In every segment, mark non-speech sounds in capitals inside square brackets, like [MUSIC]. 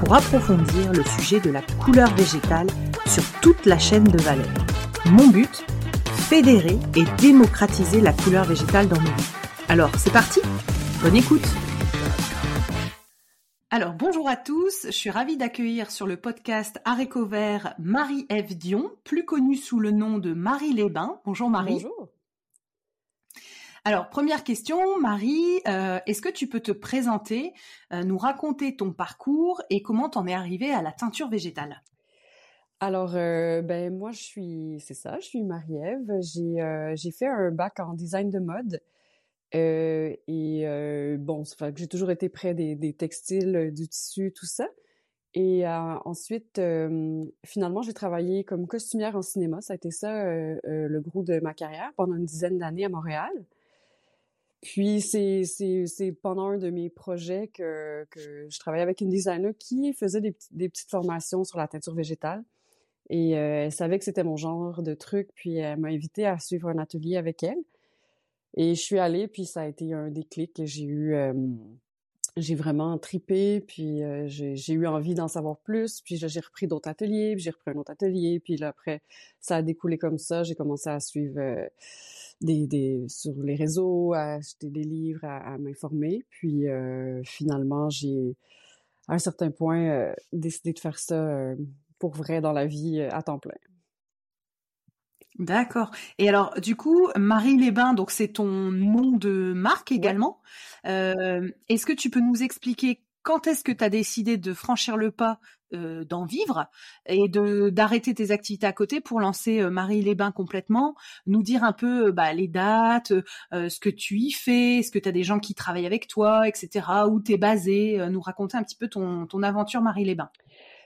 pour approfondir le sujet de la couleur végétale sur toute la chaîne de valeur. Mon but Fédérer et démocratiser la couleur végétale dans nos vies. Alors, c'est parti Bonne écoute alors bonjour à tous, je suis ravie d'accueillir sur le podcast Aréco Vert Marie-Ève Dion, plus connue sous le nom de Marie Lébin. Bonjour Marie. Bonjour. Alors, première question, Marie, euh, est-ce que tu peux te présenter, euh, nous raconter ton parcours et comment t'en es arrivée à la teinture végétale? Alors, euh, ben moi, je suis, c'est ça, je suis Marie-Ève. J'ai, j'ai fait un bac en design de mode. et bon, j'ai toujours été près des, des, textiles, du tissu, tout ça. Et ensuite, finalement, j'ai travaillé comme costumière en cinéma. Ça a été ça le gros de ma carrière pendant une dizaine d'années à Montréal. Puis c'est c'est pendant un de mes projets que que je travaillais avec une designer qui faisait des, des petites formations sur la teinture végétale. Et euh, elle savait que c'était mon genre de truc puis elle m'a invité à suivre un atelier avec elle. Et je suis allée puis ça a été un déclic j'ai eu euh, j'ai vraiment tripé puis euh, j'ai eu envie d'en savoir plus puis j'ai repris d'autres ateliers puis j'ai repris un autre atelier puis là après ça a découlé comme ça j'ai commencé à suivre des, des, sur les réseaux, à acheter des livres, à, m'informer. Puis euh, finalement, j'ai à un certain point euh, décidé de faire ça euh, pour vrai dans la vie à temps plein. D'accord. Et alors, du coup, Marie Lesbains, donc c'est ton nom de marque également. Est-ce que tu peux nous expliquer quand est-ce que tu as décidé de franchir le pas euh, d'en vivre et de d'arrêter tes activités à côté pour lancer euh, Marie les Bains complètement, nous dire un peu euh, bah, les dates, ce que tu y fais, est-ce que tu as des gens qui travaillent avec toi, etc., où tu es basé, nous raconter un petit peu ton, ton aventure Marie les Bains.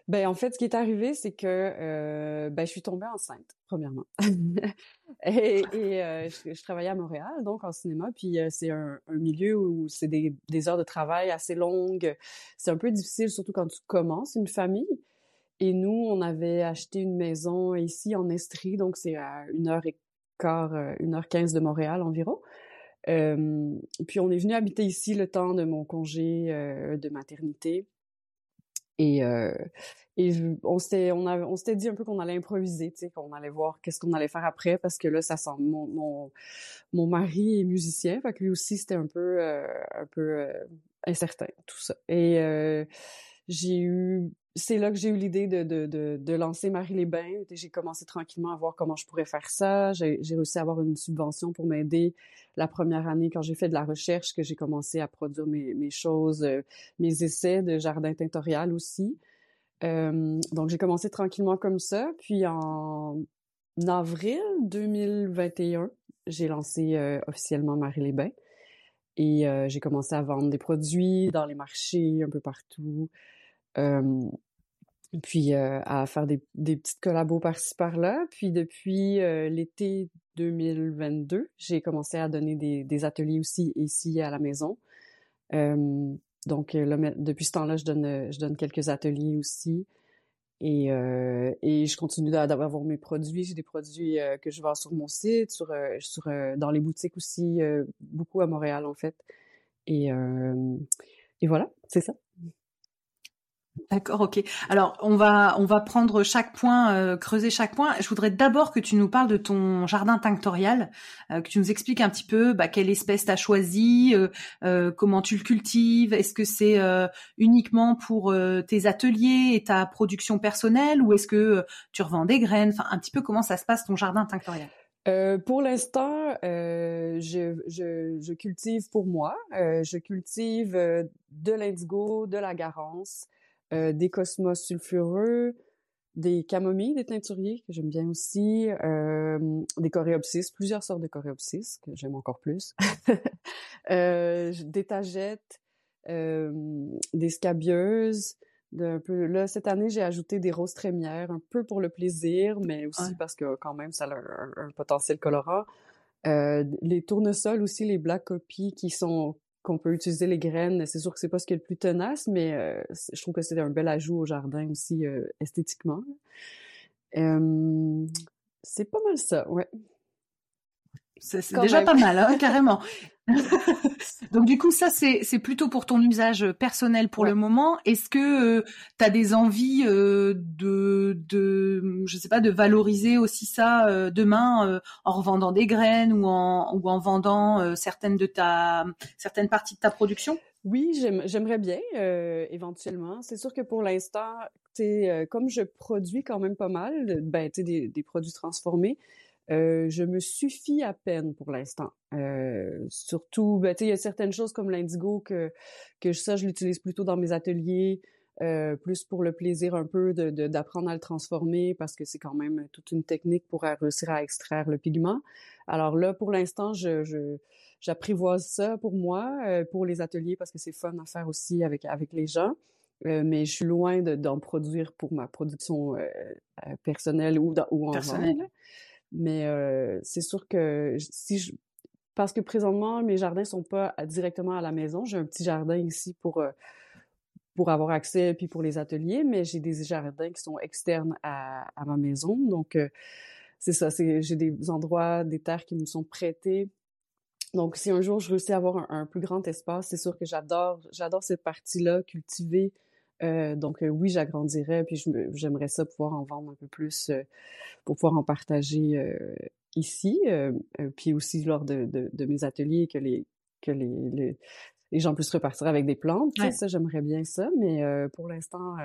Ben en fait, ce qui est arrivé, c'est que euh, ben, je suis tombée enceinte, premièrement. [LAUGHS] et, et euh, je, travaillais à Montréal, donc en cinéma, puis euh, c'est un, un, milieu où c'est des, des, heures de travail assez longues. C'est un peu difficile, surtout quand tu commences une famille. Et nous, on avait acheté une maison ici en Estrie, donc c'est à une heure et quart, une heure quinze de Montréal environ. puis on est venu habiter ici le temps de mon congé de maternité. Et, euh, on s'était on, on s'était dit un peu qu'on allait improviser, tu sais, qu'on allait voir qu'est-ce qu'on allait faire après parce que là ça sent mon mon, mon mari est musicien, fait que lui aussi c'était un peu euh, un peu euh, incertain tout ça. Et euh, j'ai eu c'est là que j'ai eu l'idée de, de, de, lancer Marie les Bains. J'ai commencé tranquillement à voir comment je pourrais faire ça. J'ai réussi à avoir une subvention pour m'aider la première année quand j'ai fait de la recherche, que j'ai commencé à produire mes, mes choses, euh, mes essais de jardin tintorial aussi. Euh, donc j'ai commencé tranquillement comme ça. Puis en avril 2021, j'ai lancé euh, officiellement Marie les Bains. Et j'ai commencé à vendre des produits dans les marchés un peu partout. Puis à faire des, petites collabos par-ci par-là. Puis depuis l'été 2022, j'ai commencé à donner des, ateliers aussi ici à la maison. donc depuis ce temps-là, je donne, quelques ateliers aussi. Et, je continue d'avoir mes produits. J'ai des produits que je vends sur mon site, sur, dans les boutiques aussi, beaucoup à Montréal en fait. Et voilà, c'est ça. D'accord, ok. Alors on va on va prendre chaque point, euh, creuser chaque point. Je voudrais d'abord que tu nous parles de ton jardin tinctorial, euh, que tu nous expliques un petit peu bah, quelle espèce tu as choisi, euh, comment tu le cultives, est-ce que c'est uniquement pour tes ateliers et ta production personnelle ou est-ce que tu revends des graines, enfin un petit peu comment ça se passe ton jardin tinctorial. pour l'instant, je, je, je, cultive pour moi. je cultive de l'indigo, de la garance, euh, des cosmos sulfureux, des camomilles, des teinturiers que j'aime bien aussi, euh, des coréopsis, plusieurs sortes de coréopsis que j'aime encore plus, [LAUGHS] euh, des tagettes, des scabieuses. De peu... Là, cette année, j'ai ajouté des roses trémières, un peu pour le plaisir, mais aussi parce que quand même, ça a un, potentiel colorant. les tournesols aussi, les black copies qui sont qu'on peut utiliser les graines. C'est sûr que c'est pas ce qui est le plus tenace, mais euh, je trouve que c'est un bel ajout au jardin aussi euh, esthétiquement. c'est pas mal ça, ouais. C'est déjà pas mal, hein, carrément. [LAUGHS] [LAUGHS] Donc du coup, ça c'est plutôt pour ton usage personnel pour le moment. Est-ce que euh, tu as des envies euh, de de je sais pas de valoriser aussi ça euh, demain en revendant des graines ou en ou en vendant certaines de ta certaines parties de ta production? Oui, j'aimerais bien éventuellement. C'est sûr que pour l'instant, comme je produis quand même pas mal, ben des, des produits transformés. Euh, je me suffis à peine pour l'instant. Euh, surtout, ben, il y a certaines choses comme l'indigo que, que ça, je l'utilise plutôt dans mes ateliers, euh, plus pour le plaisir un peu d'apprendre de, d'apprendre à le transformer parce que c'est quand même toute une technique pour réussir à extraire le pigment. Alors là, pour l'instant, je, j'apprivoise ça pour moi, euh, pour les ateliers parce que c'est fun à faire aussi avec avec les gens. Euh, mais je suis loin d'en produire pour ma production personnelle ou, dans, ou en Personnelle. Mais euh, c'est sûr que si je parce que présentement mes jardins sont pas directement à la maison, j'ai un petit jardin ici pour euh, pour avoir accès puis pour les ateliers, mais j'ai des jardins qui sont externes à, à ma maison. Donc euh, c'est ça, c'est j'ai des endroits, des terres qui me sont prêtées. Donc si un jour je réussis à avoir un, un plus grand espace, c'est sûr que j'adore j'adore cette partie-là, cultiver euh, donc euh, oui, j'agrandirais, puis j'aimerais ça pouvoir en vendre un peu plus euh, pour pouvoir en partager ici, puis aussi lors de, de, mes ateliers que les que les, les, gens puissent repartir avec des plantes. Ça, j'aimerais bien ça, mais pour l'instant,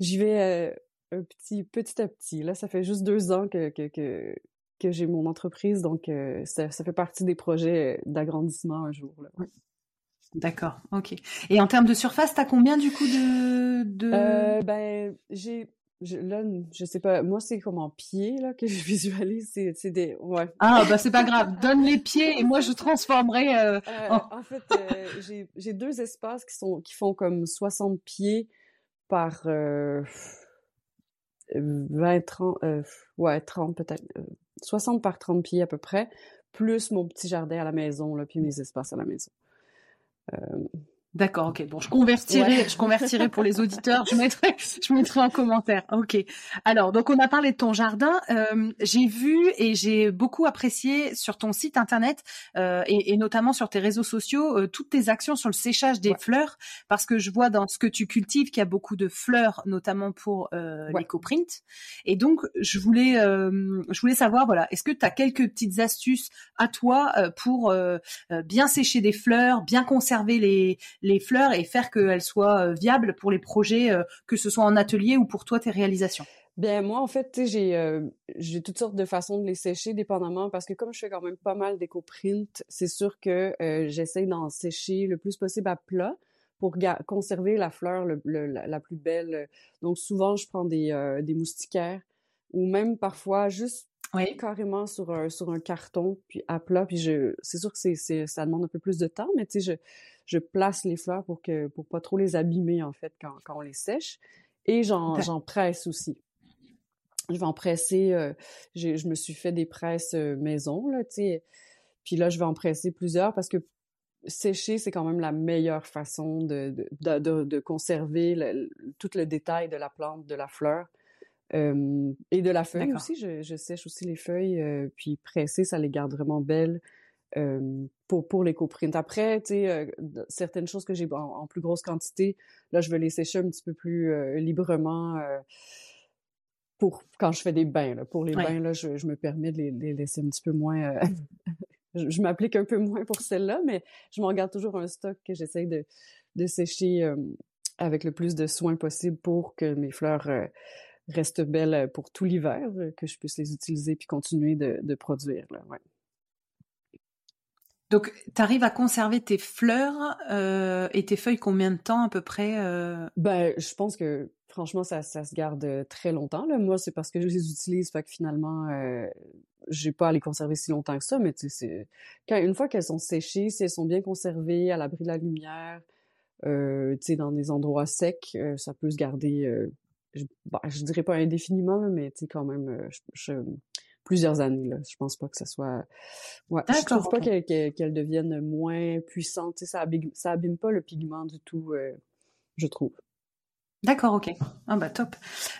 j'y vais un petit petit à petit. Là, ça fait juste deux ans que, que, que, que j'ai mon entreprise, donc ça, ça, fait partie des projets d'agrandissement un jour. Là. D'accord, ok. Et en termes de surface, t'as combien du coup de... de... Euh, ben, j'ai... Je, là, je sais pas, moi c'est comme en pied là que je [LAUGHS] visualise, c'est des, ouais. Ah bah c'est pas grave, donne les pieds et moi je transformerai. Euh, euh, en... fait, euh, j'ai deux espaces qui sont qui font comme 60 pieds par 20, 30, ouais 30 peut-être, 60 par 30 pieds à peu près, plus mon petit jardin à la maison là, puis mes espaces à la maison. Euh, D'accord, ok. Bon, je convertirai, je convertirai pour les auditeurs. Je mettrai, je mettrai en commentaire. Ok. Alors, donc on a parlé de ton jardin. Euh, j'ai vu et j'ai beaucoup apprécié sur ton site internet euh, et, et, notamment sur tes réseaux sociaux euh, toutes tes actions sur le séchage des fleurs, parce que je vois dans ce que tu cultives qu'il y a beaucoup de fleurs, notamment pour euh, l'éco-print. Et donc, je voulais, euh, je voulais savoir, voilà, est-ce que tu as quelques petites astuces à toi euh, pour bien sécher des fleurs, bien conserver les les fleurs et faire qu'elles soient euh, viables pour les projets, euh, que ce soit en atelier ou pour toi tes réalisations Bien, moi, en fait, j'ai euh, j'ai toutes sortes de façons de les sécher, dépendamment, parce que comme je fais quand même pas mal d'éco-print, c'est sûr que euh, j'essaie d'en sécher le plus possible à plat pour conserver la fleur le, la, plus belle. Donc, souvent, je prends des, des moustiquaires ou même parfois juste carrément sur un, sur un carton, puis à plat. Puis je, c'est sûr que c'est, ça demande un peu plus de temps, mais tu sais, je, je place les fleurs pour que pour pas trop les abîmer en fait quand, quand on les sèche. Et j'en j'en presse aussi. Je vais en presser. Euh, je me suis fait des presses euh, maison là, tu sais. Puis là, je vais en presser plusieurs parce que sécher, c'est quand même la meilleure façon de, de, de, de conserver le, tout le détail de la plante, de la fleur. Euh, et de la feuille aussi, je, je, sèche aussi les feuilles, euh, puis presser, ça les garde vraiment belles. pour, pour les coprints. Après, tu sais, certaines choses que j'ai en, plus grosse quantité, là, je vais les sécher un petit peu plus librement pour quand je fais des bains. Là. Pour les bains, là, je, je, me permets de les, les, laisser un petit peu moins... [LAUGHS] je, m'applique un peu moins pour celle-là, mais je m'en garde toujours un stock que j'essaye de, de sécher avec le plus de soin possible pour que mes fleurs restent belles pour tout l'hiver, que je puisse les utiliser puis continuer de, de produire. Là, ouais. Donc, tu arrives à conserver tes fleurs euh, et tes feuilles combien de temps à peu près euh? Ben, je pense que franchement, ça, ça se garde très longtemps. Là. Moi, c'est parce que je les utilise, fait que finalement, euh, j'ai pas à les conserver si longtemps que ça. Mais tu sais, quand une fois qu'elles sont séchées, si elles sont bien conservées, à l'abri de la lumière, euh, tu sais, dans des endroits secs, ça peut se garder. Je, ben, je dirais pas indéfiniment, mais tu sais, quand même, je plusieurs années. Là. Je pense pas que ça soit. Ouais, je trouve pas qu'elle devienne moins puissante. ça abîme, ça abîme pas le pigment du tout, euh, je trouve. D'accord, ok. Ah bah top.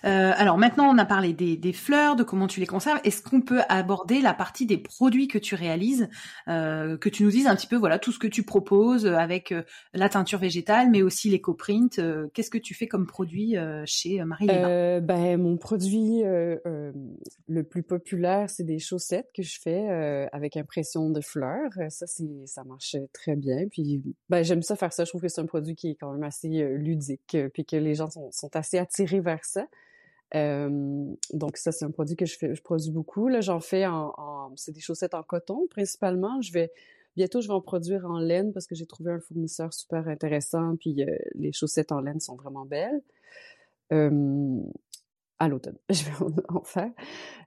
Euh, alors maintenant, on a parlé des, fleurs, de comment tu les conserves. Est-ce qu'on peut aborder la partie des produits que tu réalises, euh, que tu nous dises un petit peu, voilà, tout ce que tu proposes avec euh, la teinture végétale, mais aussi les coprint. Qu'est-ce que tu fais comme produit chez Marie Ben mon produit le plus populaire, c'est des chaussettes que je fais avec impression de fleurs. Ça, ça marche très bien. Puis ben j'aime ça faire ça. Je trouve que c'est un produit qui est quand même assez ludique, puis que les gens sont, assez attirés vers ça. donc ça, c'est un produit que je produis beaucoup. Là, j'en fais en, c'est des chaussettes en coton principalement. Je vais bientôt, je vais en produire en laine parce que j'ai trouvé un fournisseur super intéressant. Puis euh, les chaussettes en laine sont vraiment belles. à l'automne, [LAUGHS] je vais en, faire.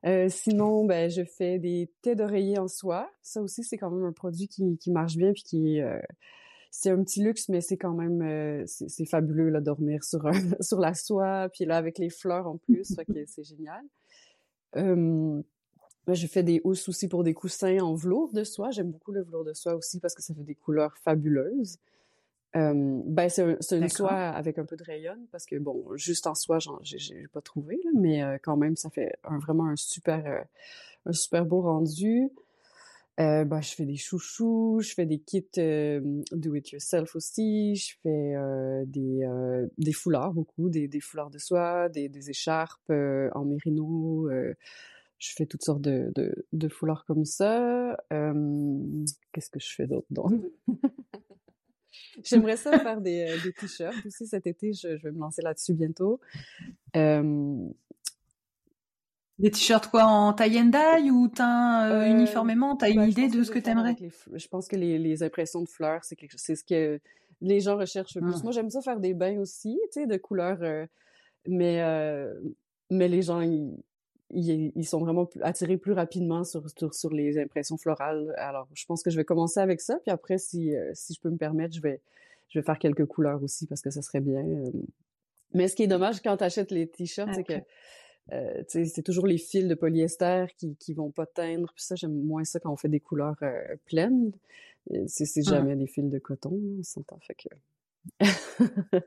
Euh, sinon, ben, je fais des têtes d'oreiller en soie. Ça aussi, c'est quand même un produit qui, qui marche bien puis qui euh, c'est un petit luxe, mais c'est quand même euh, c'est fabuleux là dormir sur [LAUGHS] sur la soie, puis là avec les fleurs en plus, que c'est génial. je fais des housses aussi pour des coussins en velours de soie. J'aime beaucoup le velours de soie aussi parce que ça fait des couleurs fabuleuses. ben c'est une soie avec un peu de rayon parce que bon, juste en soie, j'ai pas trouvé, mais euh, quand même, ça fait vraiment un super, euh, un super beau rendu. Euh, bah, je fais des chouchous, je fais des kits do it yourself aussi, je fais des, des foulards beaucoup, des, des foulards de soie, des, des écharpes en mérino. je fais toutes sortes de, de, de foulards comme ça. Qu'est-ce que je fais d'autre donc [LAUGHS] J'aimerais ça faire des, des t-shirts aussi cet été. Je, je vais me lancer là-dessus bientôt. Des t-shirts quoi en taille and dye ou teint euh, euh, uniformément? T'as une bah, idée de ce que t'aimerais? Je pense que les, les, impressions de fleurs, c'est quelque c'est ce que les gens recherchent le plus. Ah. Moi, j'aime ça faire des bains aussi, tu sais, de couleurs, euh, mais mais les gens ils, ils, sont vraiment attirés plus rapidement sur, sur, les impressions florales. Alors, je pense que je vais commencer avec ça, puis après, si si je peux me permettre, je vais je vais faire quelques couleurs aussi parce que ça serait bien. Mais ce qui est dommage quand tu achètes les t-shirts, c'est que euh, c'est toujours les fils de polyester qui, qui vont pas teindre. Puis ça, j'aime moins ça quand on fait des couleurs euh, pleines. Euh, c'est ah. jamais des fils de coton, on s'entend. Fait que... [LAUGHS]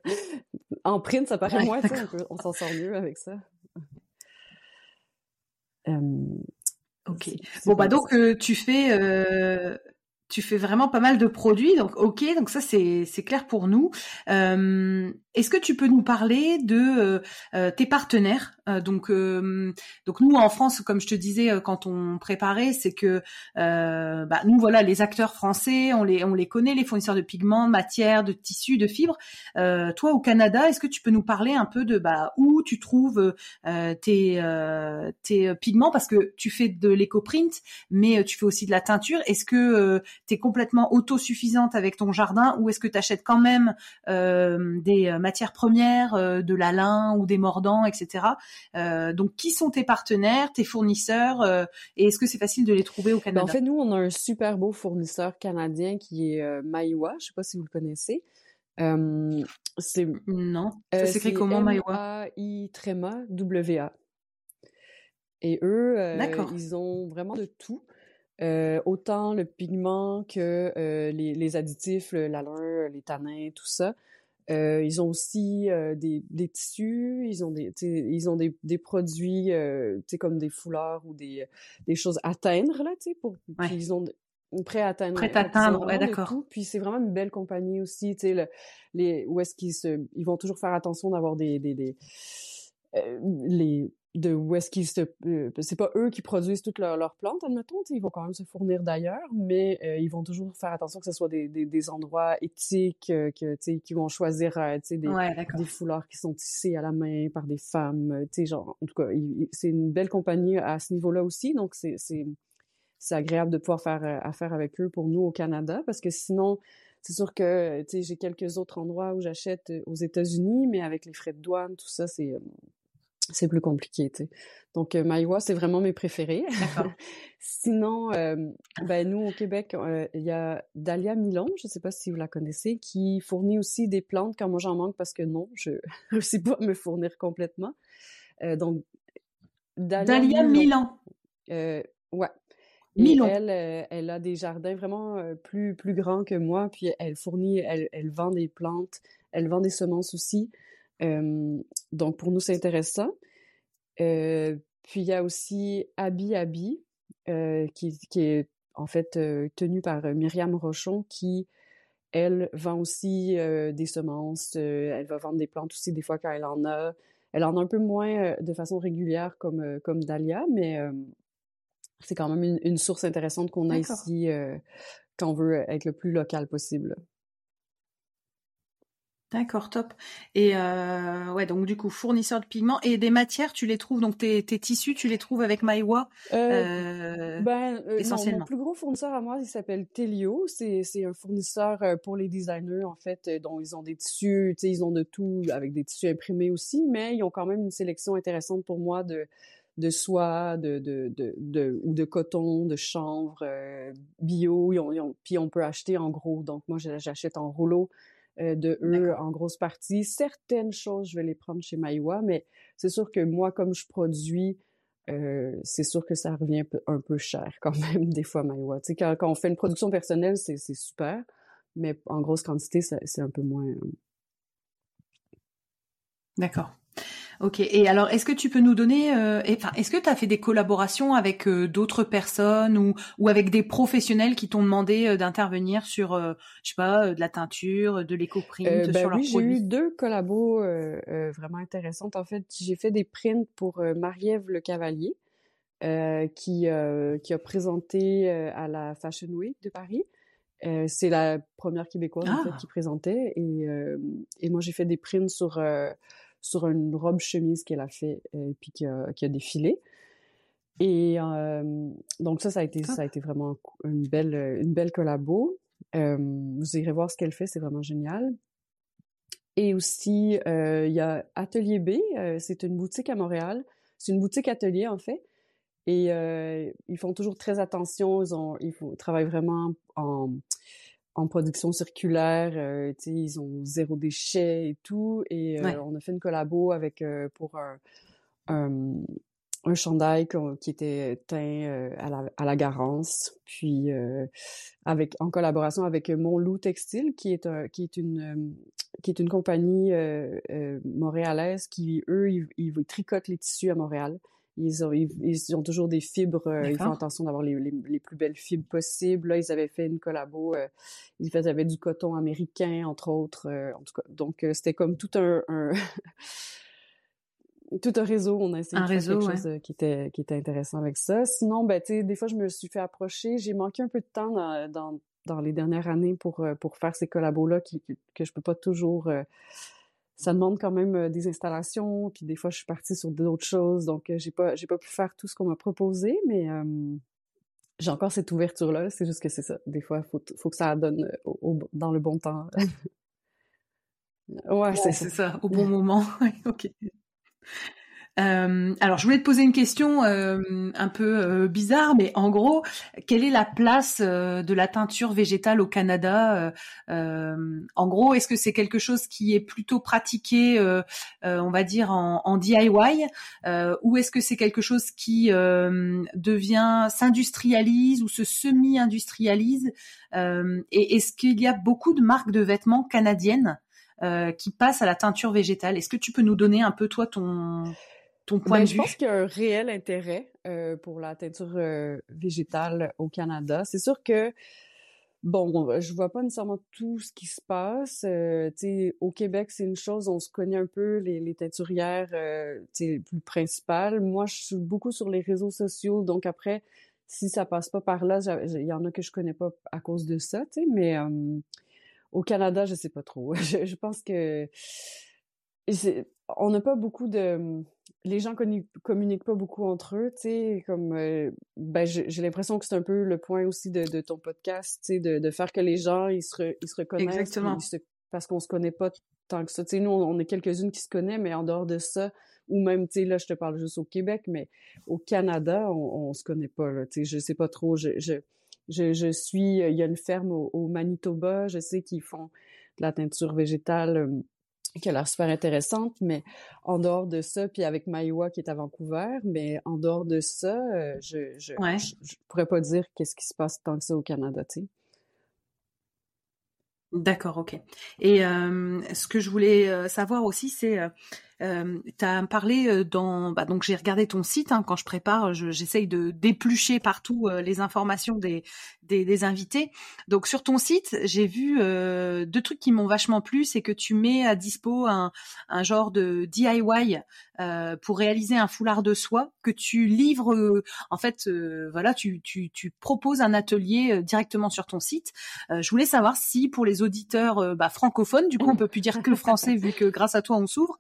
en print, ça paraît moins, on, on s'en sort mieux avec ça. ok. Bon, bah donc, tu fais tu fais vraiment pas mal de produits, donc ok, donc ça c'est c'est clair pour nous. Euh, Est-ce que tu peux nous parler de euh, euh tes partenaires euh, Donc donc nous en France, comme je te disais quand on préparait, c'est que bah, nous voilà les acteurs français, on les on les connaît, les fournisseurs de pigments, de matières, de tissus, de fibres. toi au Canada, est-ce que tu peux nous parler un peu de bah où tu trouves tes tes pigments? Parce que tu fais de l'éco-print, mais tu fais aussi de la teinture. Est-ce que tu es complètement autosuffisante avec ton jardin ou est-ce que tu achètes quand même des matières premières, euh, de la lin ou des mordants, etc. donc, qui sont tes partenaires, tes fournisseurs et est-ce que c'est facile de les trouver au ben, Canada? en fait, nous, on a un super beau fournisseur canadien qui est Maiwa. Je sais pas si vous le connaissez. c'est non. Ça s'écrit comment Maiwa? I tréma W A. Et eux, ils ont vraiment de tout. Euh, autant le pigment que euh, les, les, additifs, le, la lin, les tanins, tout ça. Euh, ils ont aussi des, des, tissus, ils ont des, ils ont des, des produits, comme des foulards ou des, des choses à teindre là, tu sais, pour. Ils ont prêt à atteindre. Prêt à atteindre, ouais, d'accord. Puis c'est vraiment une belle compagnie aussi, tu sais, les, où est-ce qu'ils se, ils vont toujours faire attention d'avoir des, des, des euh, les, de où est-ce qu'ils se euh, c'est pas eux qui produisent toutes leurs leur plantes admettons ils vont quand même se fournir d'ailleurs mais euh, ils vont toujours faire attention que ce soit des, des, des endroits éthiques euh, que tu qui vont choisir des, des foulards qui sont tissés à la main par des femmes tu genre en tout cas c'est une belle compagnie à ce niveau-là aussi donc c'est c'est c'est agréable de pouvoir faire affaire avec eux pour nous au Canada parce que sinon c'est sûr que tu sais j'ai quelques autres endroits où j'achète aux États-Unis mais avec les frais de douane tout ça c'est c'est plus compliqué. Donc, euh, c'est vraiment mes préférés. [LAUGHS] Sinon, euh, ben, nous, au Québec, euh, il y a Dahlia Milon, je ne sais pas si vous la connaissez, qui fournit aussi des plantes quand moi j'en manque parce que non, je ne [LAUGHS] réussis pas à me fournir complètement. Euh, donc, Dahlia, Milan. ouais. Milon. elle, elle a des jardins vraiment plus, plus grands que moi, puis elle fournit, elle, elle vend des plantes, elle vend des semences aussi donc, pour nous, c'est intéressant. Puis, il y a aussi Abi Abi, euh, qui, qui, est en fait tenu par Myriam Rochon, qui, elle, vend aussi des semences. elle va vendre des plantes aussi, des fois, quand elle en a. Elle en a un peu moins de façon régulière comme, comme Dahlia, mais c'est quand même une, une source intéressante qu'on a ici quand on veut être le plus local possible. D'accord, top. Et euh, ouais, donc du coup, fournisseur de pigments et des matières, tu les trouves donc tes, tes tissus, tu les trouves avec Maïwa euh, euh, ben, euh, essentiellement. Non, mon plus gros fournisseur à moi, il s'appelle Telio. C'est c'est un fournisseur euh, pour les designers en fait, dont ils ont des tissus, tu sais, ils ont de tout avec des tissus imprimés aussi, mais ils ont quand même une sélection intéressante pour moi de de soie, de, de, de, de, ou de coton, de chanvre, bio. puis on peut acheter en gros. Donc moi, j'achète en rouleau. Euh, de eux en grosse partie. Certaines choses, je vais les prendre chez Maïwa, mais c'est sûr que moi, comme je produis, euh, c'est sûr que ça revient un peu cher quand [LAUGHS] même, des fois, Maïwa. Tu sais, quand, quand on fait une production personnelle, c'est super, mais en grosse quantité, c'est un peu moins... Euh, D'accord. Ok. Et alors, est-ce que tu peux nous donner, euh, enfin, est-ce que tu as fait des collaborations avec euh, d'autres personnes ou, ou avec des professionnels qui t'ont demandé euh, d'intervenir sur, je sais pas, de la teinture, de l'éco-print ben sur oui, j'ai eu deux collabos vraiment intéressantes. En fait, j'ai fait des prints pour Marie-Ève Le Cavalier, qui qui a présenté à la Fashion Week de Paris. c'est la première québécoise en fait, ah! qui présentait et, et moi j'ai fait des prints sur sur une robe chemise qu'elle a fait et euh, puis qui a, qui a défilé. Et euh, donc ça, ça a été, ça a été vraiment une belle, une belle collabo. Euh, vous irez voir ce qu'elle fait, c'est vraiment génial. Et aussi, il y a Atelier B, c'est une boutique à Montréal. C'est une boutique atelier en fait. Et ils font toujours très attention. Ils, ont, ils, ils travaillent vraiment en en production circulaire, euh, ils ont zéro déchet et tout. Et euh, on a fait une collabo avec euh, pour un, un, chandail qui était teint à, la, à la Garance, puis avec en collaboration avec Montloup Textile, qui est un, qui est une qui est une compagnie montréalaise qui eux ils, ils tricotent les tissus à Montréal. Ils ont, ils, ont toujours des fibres. Euh, ils font attention d'avoir les, les, plus belles fibres possibles. Là, ils avaient fait une collabo. Euh, ils faisaient du coton américain, entre autres. Euh, en tout cas, donc c'était comme tout un, [LAUGHS] tout un réseau. On a essayé de faire quelque chose qui était qui était intéressant avec ça. Sinon, ben tu sais, des fois je me suis fait approcher. J'ai manqué un peu de temps dans, dans, dans les dernières années pour pour faire ces collabos là qui, que je peux pas toujours ça demande quand même euh, des installations, puis des fois je suis partie sur d'autres choses, donc euh, j'ai pas j'ai pas pu faire tout ce qu'on m'a proposé, mais j'ai encore cette ouverture là. C'est juste que c'est ça. Des fois, faut faut que ça donne euh, dans le bon temps. [LAUGHS] ouais, c'est ça. Au bon moment. [LAUGHS] ok. Euh, alors, je voulais te poser une question euh, un peu euh, bizarre, mais en gros, quelle est la place de la teinture végétale au Canada En gros, est-ce que c'est quelque chose qui est plutôt pratiqué, on va dire, en, en DIY, ou est-ce que c'est quelque chose qui devient s'industrialise ou se semi-industrialise Et est-ce qu'il y a beaucoup de marques de vêtements canadiennes qui passent à la teinture végétale? Est-ce que tu peux nous donner un peu toi ton ton point ben, de vue? Je pense qu'il y a un réel intérêt pour la teinture végétale au Canada. C'est sûr que Bon, je vois pas nécessairement tout ce qui se passe. Euh, au Québec, c'est une chose, on se connaît un peu les, les teinturières euh, plus principales. Moi, je suis beaucoup sur les réseaux sociaux, donc après, si ça passe pas par là, il y en a que je connais pas à cause de ça, mais euh, au Canada, je sais pas trop. [LAUGHS] je, je pense que on n'a pas beaucoup de les gens communiquent pas beaucoup entre eux, tu sais, comme euh, ben j'ai l'impression que c'est un peu le point aussi de, de ton podcast, tu sais, de, de, faire que les gens ils se, ils se reconnaissent, Exactement. parce qu'on se connaît pas tant que ça. Tu sais, nous on, est quelques-unes qui se connaissent, mais en dehors de ça, ou même tu sais là je te parle juste au Québec, mais au Canada on, on se connaît pas là, tu sais, je sais pas trop, je, je je, je suis, il y a une ferme au, au Manitoba, je sais qu'ils font de la teinture végétale euh, qui a l'air super intéressante, mais en dehors de ça, puis avec Maïwa qui est à Vancouver, mais en dehors de ça, euh, je, je, je, pourrais pas dire qu'est-ce qui se passe tant que ça au Canada, tu sais. D'accord, ok. Et euh, ce que je voulais euh, savoir aussi, c'est euh, tu as parlé euh, dans, bah, donc j'ai regardé ton site hein, quand je prépare, j'essaye de d'éplucher partout euh, les informations des, des, des invités. Donc sur ton site, j'ai vu euh, deux trucs qui m'ont vachement plu, c'est que tu mets à dispo un, un genre de DIY euh, pour réaliser un foulard de soie que tu livres. en fait, voilà, tu, tu, tu proposes un atelier directement sur ton site. je voulais savoir si pour les auditeurs bah, francophones, du coup on peut plus dire que français vu que grâce à toi on s'ouvre.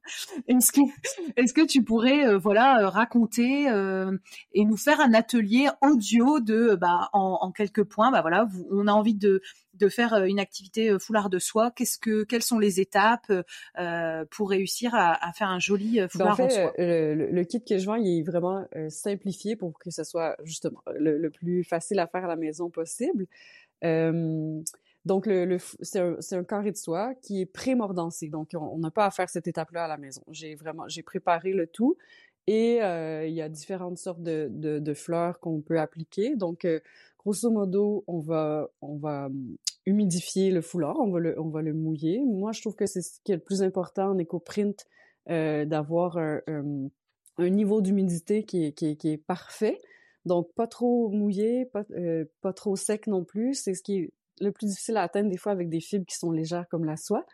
Est-ce que, tu pourrais, euh, voilà, euh, raconter euh, et nous faire un atelier audio de, bah, en, quelques points, bah voilà, on a envie de de faire une activité foulard de soie. Qu'est-ce que, quelles sont les étapes pour réussir à, faire un joli ben, foulard en, fait, soie? le, kit que je vends, il est vraiment simplifié pour que ce soit justement le, plus facile à faire à la maison possible. Donc, le, c'est un, carré de soie qui est pré-mordancé. Donc, on n'a pas à faire cette étape-là à la maison. J'ai vraiment, j'ai préparé le tout et euh, il y a différentes sortes de, de, fleurs qu'on peut appliquer. Donc, euh, grosso modo, on va, on va hum, humidifier le foulard, on va le, on va le mouiller. Moi, je trouve que c'est ce qui est le plus important en éco-print, euh, d'avoir un, un, niveau d'humidité qui est, qui, est, parfait. Donc, pas trop mouillé, pas, pas trop sec non plus. C'est ce qui est le plus difficile à atteindre des fois avec des fibres qui sont légères comme la soie.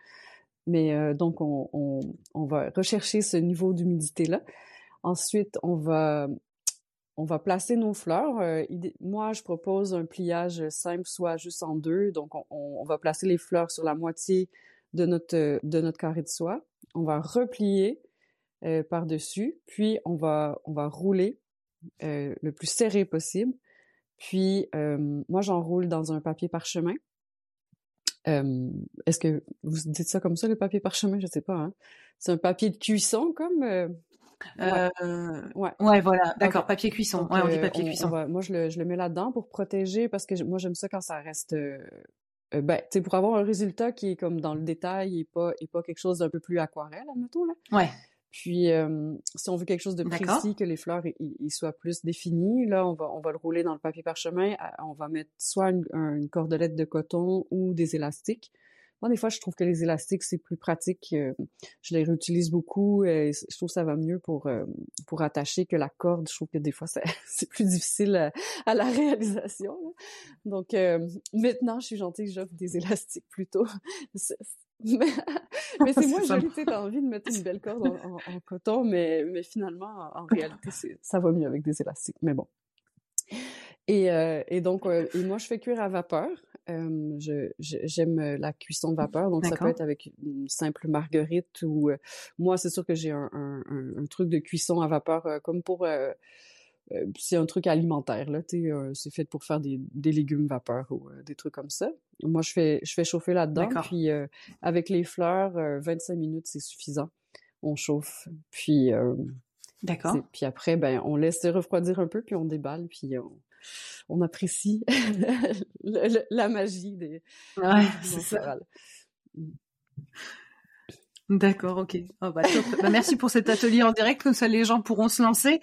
Mais euh, donc, on, on, va rechercher ce niveau d'humidité-là. Ensuite, on va, on va placer nos fleurs. Euh, moi, je propose un pliage simple, soit juste en deux. Donc, on, va placer les fleurs sur la moitié de notre, de notre carré de soie. On va replier euh, par-dessus, puis on va, on va rouler le plus serré possible. Puis, euh, moi, j'enroule dans un papier parchemin. Euh, Est-ce que vous dites ça comme ça, le papier parchemin? Je sais pas. Hein? C'est un papier de cuisson, comme... Euh... Ouais. ouais. ouais. voilà. D'accord, papier cuisson. ouais, on dit papier cuisson. moi, je le, je le mets là-dedans pour protéger, parce que moi, j'aime ça quand ça reste... ben, tu sais, pour avoir un résultat qui est comme dans le détail et pas, et pas quelque chose d'un peu plus aquarelle, admettons, là. Ouais. Puis, euh, si on veut quelque chose de précis, que les fleurs ils soient plus définies, là, on va, on va le rouler dans le papier parchemin. On va mettre soit une, une cordelette de coton ou des élastiques. Moi, des fois, je trouve que les élastiques, c'est plus pratique. Euh, je les réutilise beaucoup et je trouve que ça va mieux pour, euh, pour attacher que la corde. Je trouve que des fois, [LAUGHS] c'est plus difficile à, la réalisation. Donc, maintenant, je suis gentille, j'offre des élastiques plutôt. [LAUGHS] [LAUGHS] mais, c'est moi, joli, tu t'as envie de mettre une belle corde en, coton, mais, mais finalement, en, réalité, ça va mieux avec des élastiques. Mais bon. Et, euh, et donc, euh, et moi, je fais cuire à vapeur. Euh, je, j'aime la cuisson vapeur, donc ça peut être avec une simple marguerite ou moi, c'est sûr que j'ai un, un, un, truc de cuisson à vapeur comme pour euh, c'est un truc alimentaire là, euh, c'est fait pour faire des, des légumes vapeur ou euh, des trucs comme ça. Moi, je fais je fais chauffer là-dedans, puis avec les fleurs, 25 minutes c'est suffisant. On chauffe, puis D'accord. Puis après, ben on laisse refroidir un peu, puis on déballe, puis on, on apprécie [LAUGHS] la magie des. Ouais, c'est ça. D'accord, ok. Oh, bah, bah, merci pour cet atelier en direct, comme ça les gens pourront se lancer.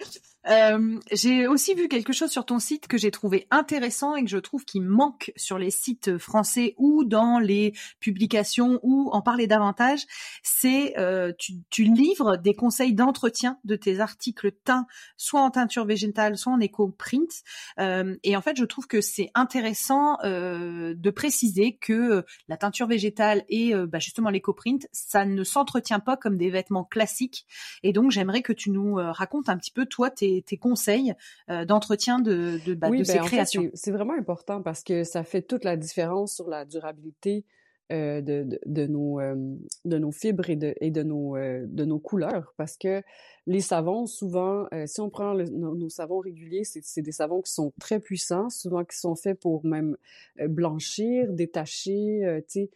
Euh, j'ai aussi vu quelque chose sur ton site que j'ai trouvé intéressant et que je trouve qui manque sur les sites français ou dans les publications ou en parler davantage. C'est euh, tu, tu, livres des conseils d'entretien de tes articles teints, soit en teinture végétale, soit en éco-print. Euh, et en fait, je trouve que c'est intéressant euh, de préciser que la teinture végétale et bah, justement l'éco-print, ça ne s'entretient pas comme des vêtements classiques. Et donc, j'aimerais que tu nous racontes un petit peu toi tes tes, conseils euh, d'entretien de, de, bah, ben, ces créations. C'est vraiment important parce que ça fait toute la différence sur la durabilité euh, de, de, de, nos, euh, de nos fibres et de, et de, nos, de nos couleurs. Parce que les savons, souvent, si on prend nos, savons réguliers, c'est des savons qui sont très puissants, souvent qui sont faits pour même blanchir, détacher, tu sais,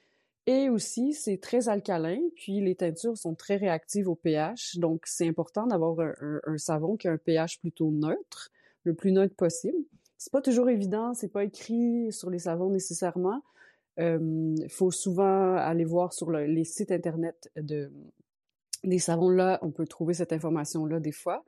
et aussi, c'est très alcalin, puis les teintures sont très réactives au pH, donc c'est important d'avoir un, savon qui a un pH plutôt neutre, le plus neutre possible. C'est pas toujours évident, c'est pas écrit sur les savons nécessairement. Il faut souvent aller voir sur les sites internet de des savons là, on peut trouver cette information là des fois.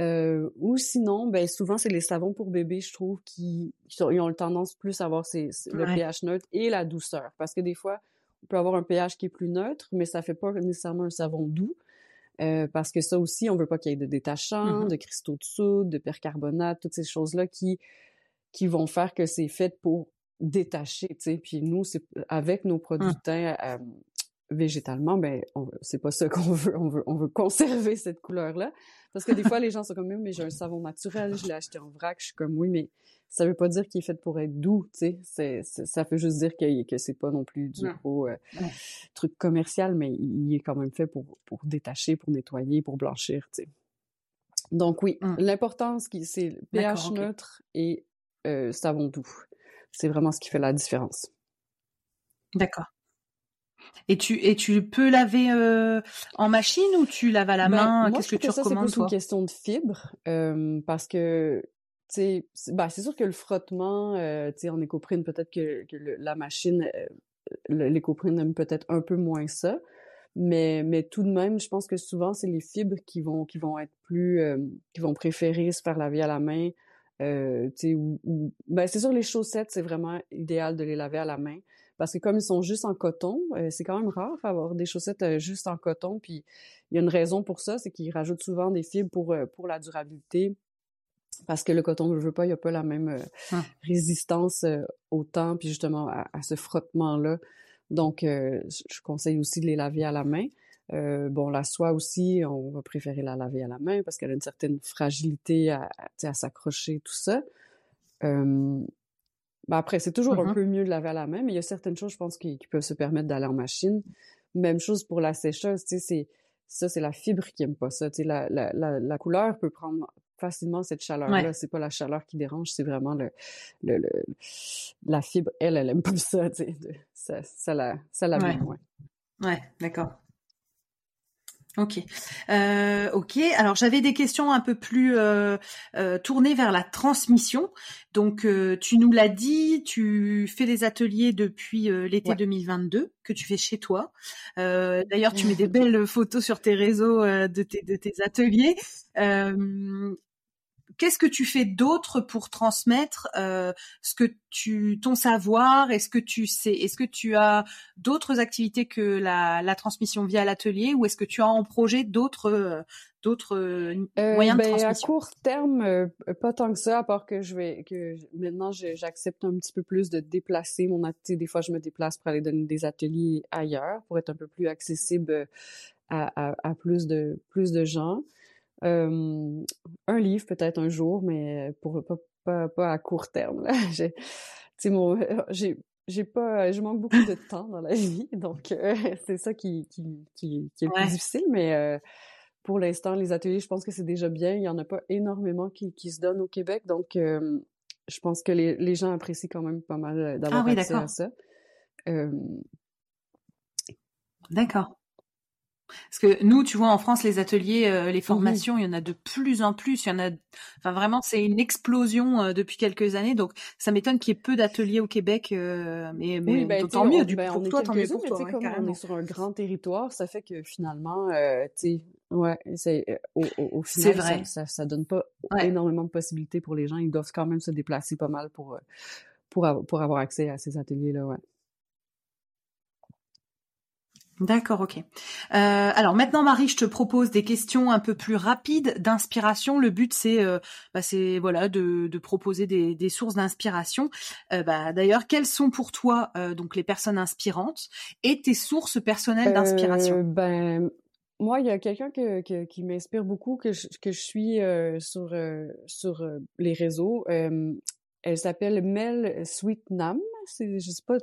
Euh, ou sinon, ben souvent c'est les savons pour bébé, je trouve, qui, ils ont tendance plus à avoir le pH neutre et la douceur, parce que des fois peut avoir un pH qui est plus neutre, mais ça fait pas nécessairement un savon doux. Euh, parce que ça aussi, on veut pas qu'il y ait de détachants, mm-hmm. de cristaux de soude, de percarbonate, toutes ces choses-là qui qui vont faire que c'est fait pour détacher, tu sais. Puis nous, c'est avec nos produits mm. teints euh, végétalement, ben c'est pas ça [LAUGHS] qu'on veut. On veut on veut conserver cette couleur-là. Parce que des fois, les gens sont comme mais j'ai un savon naturel, je l'ai acheté en vrac. Je suis comme oui, mais ça veut pas dire qu'il est fait pour être doux, tu sais. ça veut juste dire que, que c'est pas non plus du gros euh, truc commercial, mais il est quand même fait pour, pour détacher, pour nettoyer, pour blanchir, tu sais. Donc oui, mmh. l'importance, c'est pH neutre et euh, savon doux. C'est vraiment ce qui fait la différence. D'accord. Et tu et tu peux laver euh, en machine ou tu laves à la ben, main? Qu'est-ce que tu recommandes C'est une question de fibre parce que c'est c'est sûr que le frottement, euh, tu en écoprine, peut-être que, que la machine, euh, l'écoprine aime peut-être un peu moins ça. Mais, mais tout de même, je pense que souvent, c'est les fibres qui vont, qui vont être plus, euh, qui vont préférer se faire laver à la main. Euh, ou, ou, ben, c'est sûr, les chaussettes, c'est vraiment idéal de les laver à la main. Parce que comme ils sont juste en coton, euh, c'est quand même rare d'avoir des chaussettes juste en coton. Puis il y a une raison pour ça, c'est qu'ils rajoutent souvent des fibres pour, pour la durabilité parce que le coton, je veux pas, il n'y a pas la même euh, ah. résistance euh, au temps, puis justement à, ce frottement-là. Donc, euh, je conseille aussi de les laver à la main. bon, la soie aussi, on va préférer la laver à la main parce qu'elle a une certaine fragilité à, à s'accrocher, tout ça. ben après, c'est toujours un mm-hmm. peu mieux de laver à la main, mais il y a certaines choses, je pense, qui, peuvent se permettre d'aller en machine. Même chose pour la sécheuse, tu sais, c'est ça, c'est la fibre qui aime pas ça. Tu sais, la, la, la couleur peut prendre facilement cette chaleur-là. C'est pas la chaleur qui dérange, c'est vraiment le, le, la fibre. Elle, elle aime pas ça, tu sais. Ça, ça la, ça la ouais. Ouais, d'accord. Ok, euh, ok. Alors j'avais des questions un peu plus euh, euh, tournées vers la transmission. Donc tu nous l'as dit, tu fais des ateliers depuis l'été 2022 que tu fais chez toi. D'ailleurs, tu mets des [LAUGHS] belles photos sur tes réseaux de tes, de tes ateliers qu'est-ce que tu fais d'autre pour transmettre euh, ce que tu ton savoir? Est-ce que tu sais Est-ce que tu as d'autres activités que la, la transmission via l'atelier ou est-ce que tu as en projet d'autres euh, d'autres euh, moyens de ben, transmission? À court terme, pas tant que ça, à part que je vais que maintenant j'accepte un petit peu plus de déplacer mon atelier. Des fois, je me déplace pour aller donner des ateliers ailleurs pour être un peu plus accessible à, à, à plus de plus de gens un livre peut-être un jour, mais pour pas, pas, à court terme. Là. [LAUGHS] J'ai, mon, j'ai, j'ai pas, je manque beaucoup de temps dans la vie, donc euh, [LAUGHS] c'est ça qui, qui, qui, qui est le plus difficile. Mais euh, pour l'instant, les ateliers, je pense que c'est déjà bien. Il y en a pas énormément qui, qui se donnent au Québec, donc je pense que les, les gens apprécient quand même pas mal euh, d'avoir ah accès à ça. D'accord. Parce que nous, tu vois, en France, les ateliers, euh, les formations, il y en a de plus en plus. Il y en a, enfin vraiment, c'est une explosion euh, depuis quelques années. Donc, ça m'étonne qu'il y ait peu d'ateliers au Québec, euh, mais, mais ben, tant mieux. Du, ben, pour toi, tant mieux pour toi. comme on est sur un grand territoire, ça fait que finalement, tu sais, Ouais, c'est au, au, final, vrai. Ça, ça, donne pas énormément de possibilités pour les gens. Ils doivent quand même se déplacer pas mal pour pour, avoir accès à ces ateliers-là, ouais. D'accord, ok. Euh, alors maintenant, Marie, je te propose des questions un peu plus rapides d'inspiration. Le but, c'est, euh, bah, c'est voilà, de, de proposer des, des sources d'inspiration. Euh, bah, D'ailleurs, quelles sont pour toi donc les personnes inspirantes et tes sources personnelles d'inspiration? Ben moi, il y a quelqu'un que, que, qui m'inspire beaucoup, que je, que je suis sur sur les réseaux. Elle s'appelle Mel Sweetnam. C'est, je sais pas,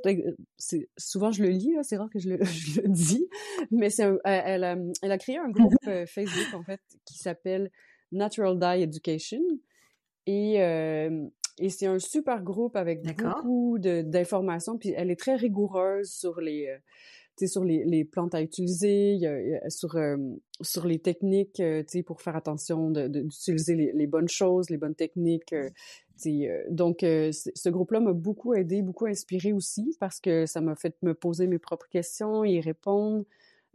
c'est, souvent je le lis, c'est rare que je le, [LAUGHS] je le dis, mais c'est elle, a, elle a créé un groupe [LAUGHS] euh, Facebook, en fait, qui s'appelle Natural Dye Education. Et, euh, et c'est un super groupe avec beaucoup de, d'informations. Puis elle est très rigoureuse sur les, euh, sur les, les, plantes à utiliser, sur, euh, sur les techniques euh, pour faire attention d'utiliser les, les, bonnes choses, les bonnes techniques. Euh, donc, ce groupe-là m'a beaucoup aidé, beaucoup inspiré aussi parce que ça m'a fait me poser mes propres questions, y répondre.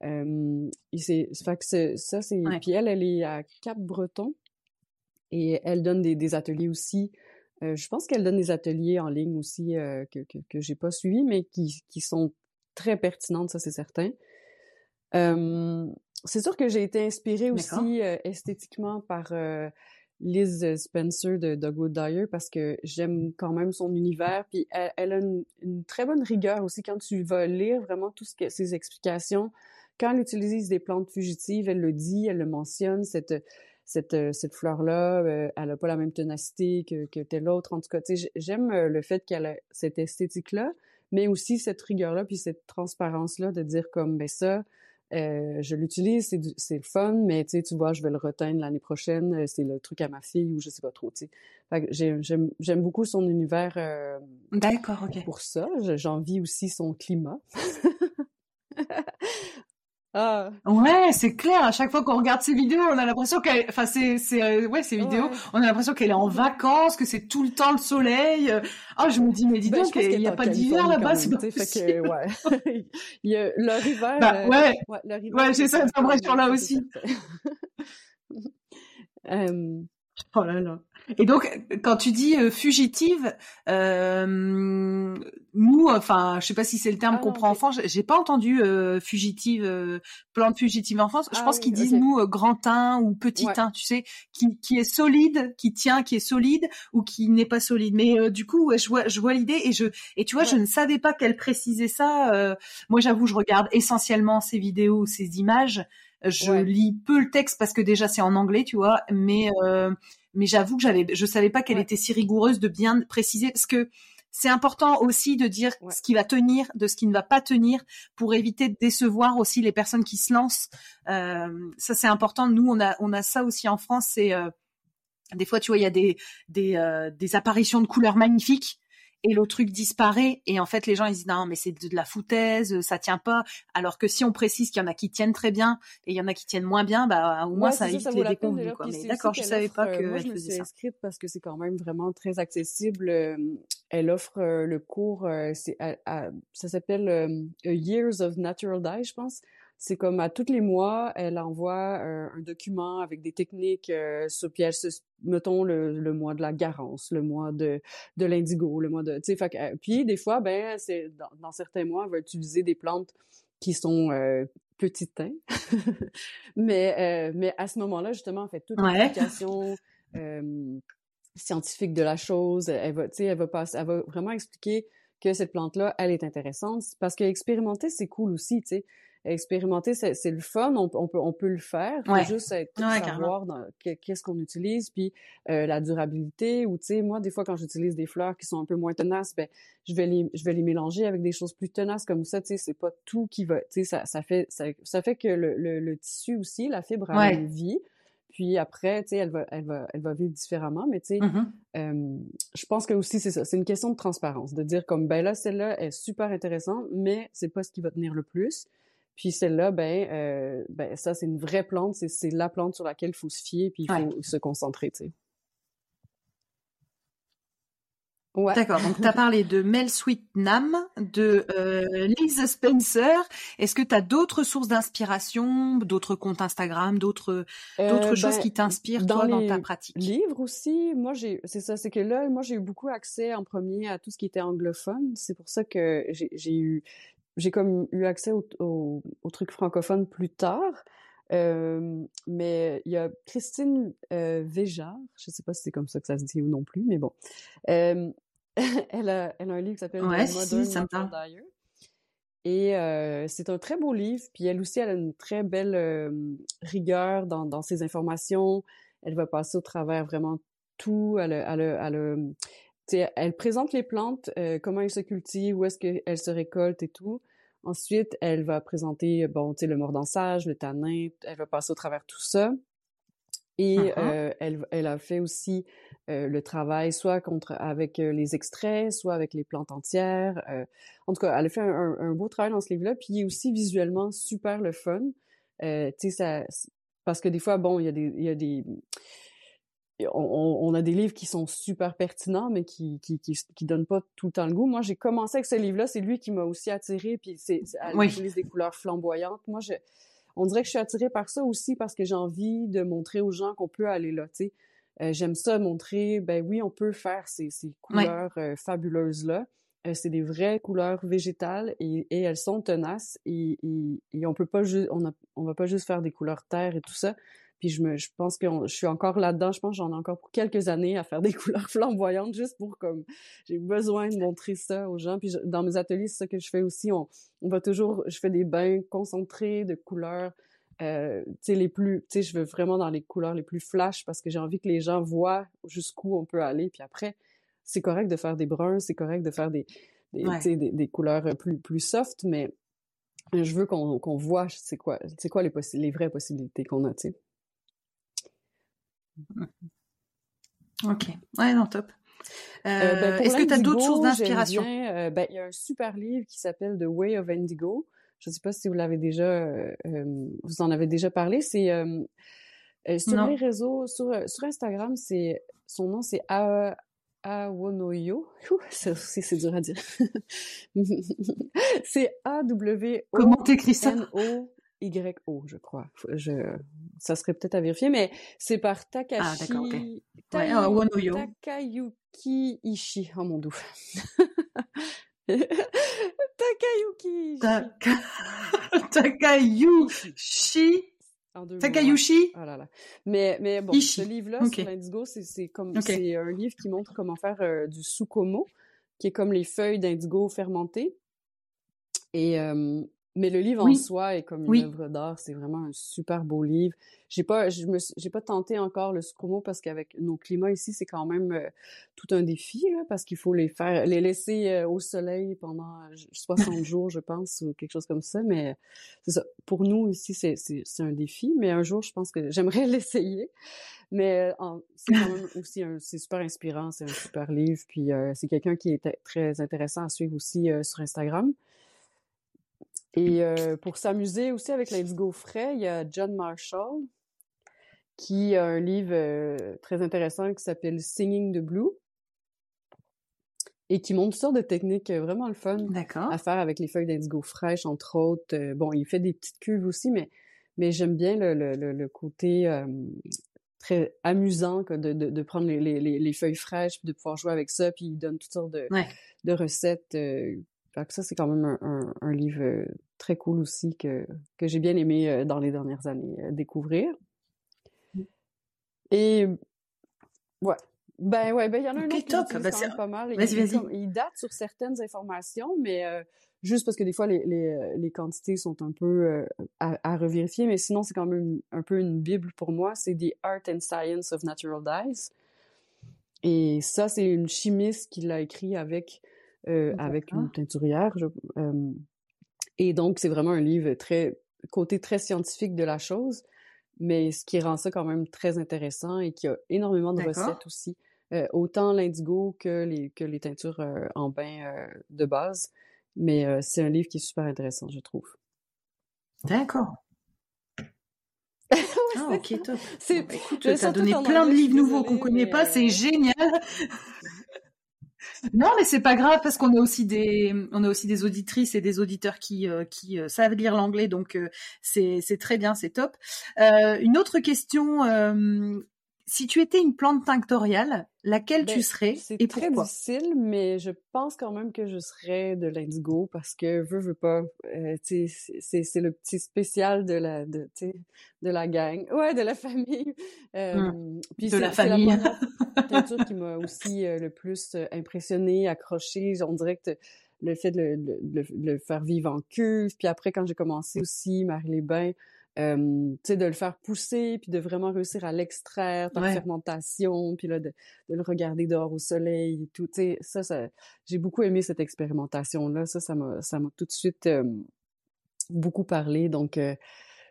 et c'est, fait que ça, c'est... Puis elle, elle est à Cap-Breton et elle donne des, des ateliers aussi. je pense qu'elle donne des ateliers en ligne aussi que, que, que j'ai pas suivis, mais qui, qui sont très pertinente, ça c'est certain. c'est sûr que j'ai été inspirée aussi euh, esthétiquement par euh, Liz Spencer de Dogwood Dyer parce que j'aime quand même son univers. Puis elle, a une, très bonne rigueur aussi quand tu vas lire vraiment tout ce que ses explications. Quand elle utilise des plantes fugitives, elle le dit, elle le mentionne. Cette cette, cette fleur-là, euh, elle a pas la même ténacité que, que telle autre. En tout cas, j'aime le fait qu'elle a cette esthétique-là, mais aussi cette rigueur-là, puis cette transparence-là de dire comme, ben ça, euh, je l'utilise, c'est le fun, mais tu vois, je vais le reteindre l'année prochaine, euh, c'est le truc à ma fille ou je sais pas trop, tu sais. J'aime beaucoup son univers euh, D'accord, ok. pour ça. J'envie aussi son climat. [LAUGHS] Ah. Ouais, c'est clair. À chaque fois qu'on regarde ces vidéos, on a l'impression qu'elle, enfin, c'est, c'est, euh, ouais, ces vidéos, on a l'impression qu'elle est en vacances, que c'est tout le temps le soleil. Ah, je me dis, mais dis ben, donc, il n'y a pas d'hiver là-bas, c'est pas que, ouais. [LAUGHS] il y a leur hiver. Bah, euh, ouais. ouais, ouais j'ai cette impression-là aussi. [LAUGHS] euh... Oh là là. Et donc, quand tu dis euh, fugitive, euh, nous, enfin, je sais pas si c'est le terme ah qu'on prend en France. J'ai pas entendu euh, fugitive, euh, plante fugitive en France. Je ah pense qu'ils disent nous grand teint ou petit teint, tu sais, qui, qui est solide, qui tient, qui est solide ou qui n'est pas solide. Mais du coup, je vois, je vois l'idée et je et tu vois, je ne savais pas qu'elle précisait ça. moi, j'avoue, je regarde essentiellement ces vidéos, ces images. Je lis peu le texte parce que déjà c'est en anglais, tu vois, mais mais j'avoue que j'avais, je savais pas qu'elle était si rigoureuse de bien préciser parce que c'est important aussi de dire ce qui va tenir de ce qui ne va pas tenir pour éviter de décevoir aussi les personnes qui se lancent. Euh, ça c'est important. Nous on a on a ça aussi en France. C'est euh, des fois tu vois il y a des des, euh, des apparitions de couleurs magnifiques et le truc disparaît. Et en fait les gens ils disent non mais c'est de, la foutaise ça tient pas. Alors que si on précise qu'il y en a qui tiennent très bien et il y en a qui tiennent moins bien bah au moins ça évite les déconvenus quoi. mais d'accord je savais pas que moi, je me suis inscrite parce que c'est quand même vraiment très accessible euh, elle offre euh, le cours euh, c'est ça s'appelle Years of Natural Dye je pense c'est comme à tous les mois, elle envoie euh, un document avec des techniques euh, sur puis mettons le, mois de la garance, le mois de de l'indigo, le mois de tu sais euh, puis des fois ben c'est dans, certains mois elle va utiliser des plantes qui sont euh, petit [LAUGHS] mais mais à ce moment-là justement elle fait toute l'explication scientifique de la chose, elle va tu sais elle va passer elle va vraiment expliquer que cette plante là elle est intéressante parce que expérimenter c'est cool aussi, tu sais expérimenter, c'est le fun, on, on, peut, on peut le faire. Faut juste être, savoir qu'est-ce qu'on utilise, puis euh, la durabilité. Ou tu sais, moi, des fois, quand j'utilise des fleurs qui sont un peu moins tenaces, ben je vais les, je vais les mélanger avec des choses plus tenaces comme ça. Tu sais, c'est pas tout qui va. Tu sais, ça, ça fait, ça, ça, fait que le, le, tissu aussi, la fibre a une vie. Puis après, tu sais, elle va, elle va, elle va vivre différemment. Mais tu sais, mm-hmm. euh, je pense que aussi c'est ça, c'est une question de transparence, de dire comme ben là, celle-là est super intéressante, mais c'est pas ce qui va tenir le plus. Puis celle-là, ben, euh, ben ça, c'est une vraie plante. C'est la plante sur laquelle il faut se fier, puis il faut se concentrer, tu sais. D'accord, donc tu as parlé de Mel Sweetnam, de euh, Liz Spencer. Est-ce que tu as d'autres sources d'inspiration, d'autres comptes Instagram, d'autres d'autres euh, choses ben, qui t'inspirent toi dans ta pratique? Livres aussi. Moi j'ai c'est ça, c'est que là moi j'ai eu beaucoup accès en premier à tout ce qui était anglophone. C'est pour ça que j'ai eu j'ai comme eu accès aux au, trucs francophones plus tard. Euh, mais il y a Christine euh, Véjar, je sais pas si c'est comme ça que ça se dit ou non plus, mais bon. Euh, [LAUGHS] elle, a, elle a un livre qui s'appelle ouais, si, ça Et euh, c'est un très beau livre. Puis elle aussi, elle a une très belle euh, rigueur dans, dans ses informations. Elle va passer au travers vraiment tout. Elle, elle, elle, elle, elle présente les plantes, euh, comment elles se cultivent, où est-ce qu'elles se récoltent et tout. Ensuite, elle va présenter, bon, tu sais, le mordançage, le tanin. Elle va passer au travers tout ça. Et uh-huh. euh, elle, elle, a fait aussi euh, le travail soit contre avec euh, les extraits, soit avec les plantes entières. Euh, en tout cas, elle a fait un, un, beau travail dans ce livre-là. Puis il est aussi visuellement super le fun. tu sais, ça, parce que des fois, bon, il y a des, il y a des, on, on, a des livres qui sont super pertinents, mais qui, qui, qui, qui donnent pas tout le temps le goût. Moi, j'ai commencé avec ce livre-là. C'est lui qui m'a aussi attiré. Puis c'est, elle utilise des couleurs flamboyantes. Moi, je on dirait que je suis attirée par ça aussi parce que j'ai envie de montrer aux gens qu'on peut aller là, tu sais. Euh, j'aime ça montrer, ben oui, on peut faire ces, ces couleurs euh, fabuleuses-là. Euh, c'est des vraies couleurs végétales et, et elles sont tenaces et, et, et on peut pas juste, on, a, on va pas juste faire des couleurs terre et tout ça. Puis je me, je pense que je suis encore là-dedans. Je pense que j'en ai encore pour quelques années à faire des [LAUGHS] couleurs flamboyantes juste pour comme j'ai besoin de montrer ça aux gens. Puis dans mes ateliers, c'est ça que je fais aussi. On, on va toujours, je fais des bains concentrés de couleurs. Euh, tu sais les plus, tu sais je veux vraiment dans les couleurs les plus flash parce que j'ai envie que les gens voient jusqu'où on peut aller. Puis après, c'est correct de faire des bruns, c'est correct de faire des des, des, des, couleurs plus plus soft, mais je veux qu'on qu'on voit c'est quoi c'est quoi les les vraies possibilités qu'on a, tu sais. [LAUGHS] Ok, ouais, non, top. Euh, euh ben, Est-ce que tu as d'autres sources d'inspiration? euh, ben, Il y a un super livre qui s'appelle The Way of Indigo. Je ne sais pas si vous l'avez déjà, euh, vous en avez déjà parlé. C'est sur les réseaux, sur, sur Instagram, c'est son nom, c'est Awonoyo. Ça aussi, c'est dur à dire. [LAUGHS] c'est A-W-O-N-O. Comment t'écris ça? y-O, je crois. Je, ça serait peut-être à vérifier, mais c'est par Takashi. Ah, Takayuki Ishii. Oh mon dieu. [LAUGHS] [LAUGHS] Takayuki. [LAUGHS] Takayushi. Takayushi? Oh là là. Mais, mais bon, ce livre-là sur l'indigo, c'est comme, c'est un livre qui montre comment faire euh, du sukomo, qui est comme les feuilles d'indigo fermentées. Et, euh, mais le livre en soi est comme une œuvre d'art. C'est vraiment un super beau livre. J'ai pas, je me, j'ai pas tenté encore le Sukumo parce qu'avec nos climats ici, c'est quand même euh, tout un défi là, parce qu'il faut les faire, les laisser euh, au soleil pendant 60 [LAUGHS] jours, je pense, ou quelque chose comme ça. Mais c'est ça. Pour nous ici, c'est, c'est, c'est un défi. Mais un jour, je pense que j'aimerais [LAUGHS] l'essayer. Mais euh, c'est quand même aussi un, c'est super inspirant. C'est un super livre. Puis c'est quelqu'un qui est très intéressant à suivre aussi sur Instagram. Et euh, pour s'amuser aussi avec l'indigo frais, il y a John Marshall qui a un livre euh, très intéressant qui s'appelle Singing the Blue et qui montre toutes sortes de techniques euh, vraiment le fun à faire avec les feuilles d'indigo fraîches, entre autres. bon, il fait des petites cuves aussi, mais, mais j'aime bien le, le, le côté très amusant de, de, de prendre les, les, les, feuilles fraîches, de pouvoir jouer avec ça, puis il donne toutes sortes de, de recettes ça, c'est quand même un, un, livre euh, très cool aussi que, que j'ai bien aimé euh, dans les dernières années euh, découvrir. Et ouais. Ben ouais, ben il y en a un autre top. qui ben, quand même pas mal. Vas-y, vas-y. Il, date sur certaines informations, mais juste parce que des fois les, les, les quantités sont un peu à, à, revérifier, mais sinon c'est quand même un peu une bible pour moi. C'est The Art and Science of Natural Dyes. Et ça, c'est une chimiste qui l'a écrit avec euh, avec une teinturière. euh, et donc, c'est vraiment un livre très côté très scientifique de la chose, mais ce qui rend ça quand même très intéressant et qui a énormément de recettes aussi. Euh, autant l'indigo que les, que les teintures en bain de base. Mais c'est un livre qui est super intéressant, je trouve. D'accord. [LAUGHS] ah, ok, top. C'est, bah, écoute, donné plein de livres nouveaux qu'on connaît pas, c'est génial. [LAUGHS] Non, mais c'est pas grave parce qu'on a aussi des, on a aussi des auditrices et des auditeurs qui, euh, qui euh, savent lire l'anglais, donc euh, c'est, c'est très bien, c'est top. une autre question si tu étais une plante tinctoriale, laquelle tu ben, serais et pourquoi? C'est très difficile, mais je pense quand même que je serais de l'indigo parce que veux, veux pas, euh, c'est, c'est le petit spécial de la, de, de la gang. [LAUGHS] Ouais, de la famille. Hum. puis de la famille. la [LAUGHS] peinture qui m'a aussi euh, le plus euh, impressionné, accroché. On dirait que le fait de le, le, faire vivre en cuve. Puis après, quand j'ai commencé aussi, Marie-les-Bains, tu sais, de le faire pousser, puis de vraiment réussir à l'extraire par fermentation, puis là, de, de, le regarder dehors au soleil et tout. Tu sais, ça, ça j'ai beaucoup aimé cette expérimentation-là. Ça, ça m'a, ça m'a tout de suite beaucoup parlé. Donc,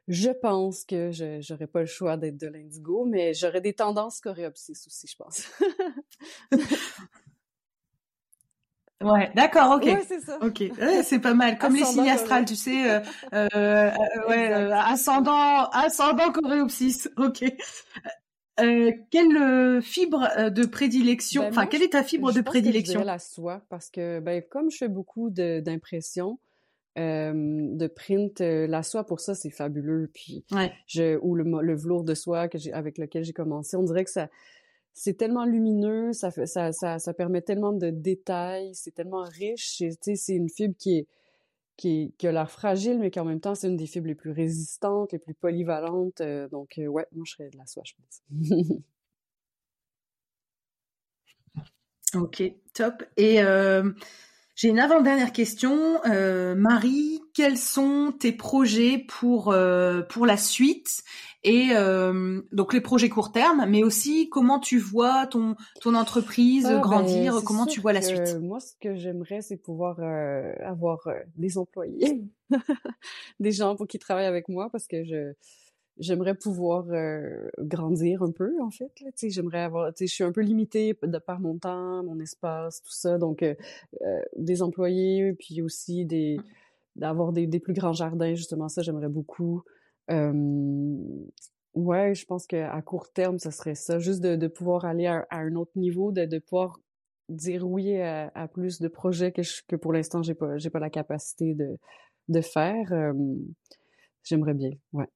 je pense que je j'aurais pas le choix d'être de l'indigo, mais j'aurais des tendances coréopsis aussi, je pense. [LAUGHS] Ouais, d'accord, ok. Ouais, c'est ça. Ok, c'est pas mal. Comme les signes astrales, tu sais, euh, euh, euh, ouais, ascendant, ascendant coréopsis. Ok. quelle fibre de prédilection, ben, enfin, quelle est ta fibre de prédilection que je la soie, parce que, ben, comme je fais beaucoup d'impressions, de print, la soie pour ça c'est fabuleux. Puis, je, ou le, le velours de soie que avec lequel j'ai commencé, on dirait que ça, c'est tellement lumineux, ça, fait, ça, ça, permet tellement de détails, c'est tellement riche. C'est une fibre qui est qui, qui a l'air fragile, mais qui en même temps, c'est une des fibres les plus résistantes, les plus polyvalentes. Euh, donc, euh, ouais, moi, je serais de la soie, je pense. [LAUGHS] ok, top. Et euh, j'ai une avant-dernière question. Euh, Marie, quels sont tes projets pour, euh, pour la suite? Et euh, donc les projets court terme, mais aussi comment tu vois ton, ton entreprise ah, grandir, ben, comment tu vois la suite? Moi, ce que j'aimerais, c'est pouvoir avoir des employés, [LAUGHS] des gens pour qui travaillent avec moi, parce que je j'aimerais pouvoir euh, grandir un peu en fait là, j'aimerais avoir je suis un peu limitée de par mon temps mon espace tout ça. Donc euh, euh, des employés puis aussi des mmh. d'avoir des, des, plus grands jardins justement ça j'aimerais beaucoup. Ouais je pense qu'à court terme ça serait ça juste de, de pouvoir aller à, un autre niveau de, de pouvoir dire oui à, à plus de projets que je, que pour l'instant j'ai pas j'ai pas la capacité de de faire. J'aimerais bien ouais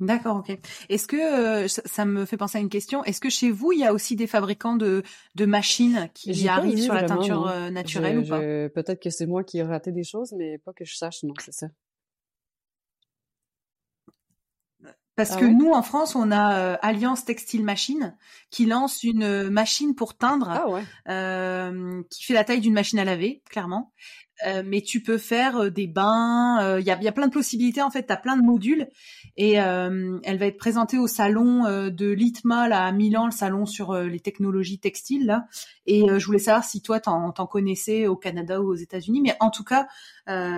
D'accord, ok. Est-ce que euh, ça, me fait penser à une question Est-ce que chez vous il y a aussi des fabricants de, de machines qui arrivent sur la teinture euh, naturelle ou pas? Peut-être que c'est moi qui ai raté des choses, mais pas que je sache. Non, c'est ça. Parce ah que nous, en France, on a euh, Alliance Textile Machine qui lance une machine pour teindre, ah qui fait la taille d'une machine à laver, clairement. Euh, mais tu peux faire euh, des bains. Il y, a, y, a, plein de possibilités en fait. Tu as plein de modules et elle va être présentée au salon de l'ITMA là, à Milan, le salon sur les technologies textiles là. Et je voulais savoir si toi t'en, t'en connaissais au Canada ou aux États-Unis. Mais en tout cas,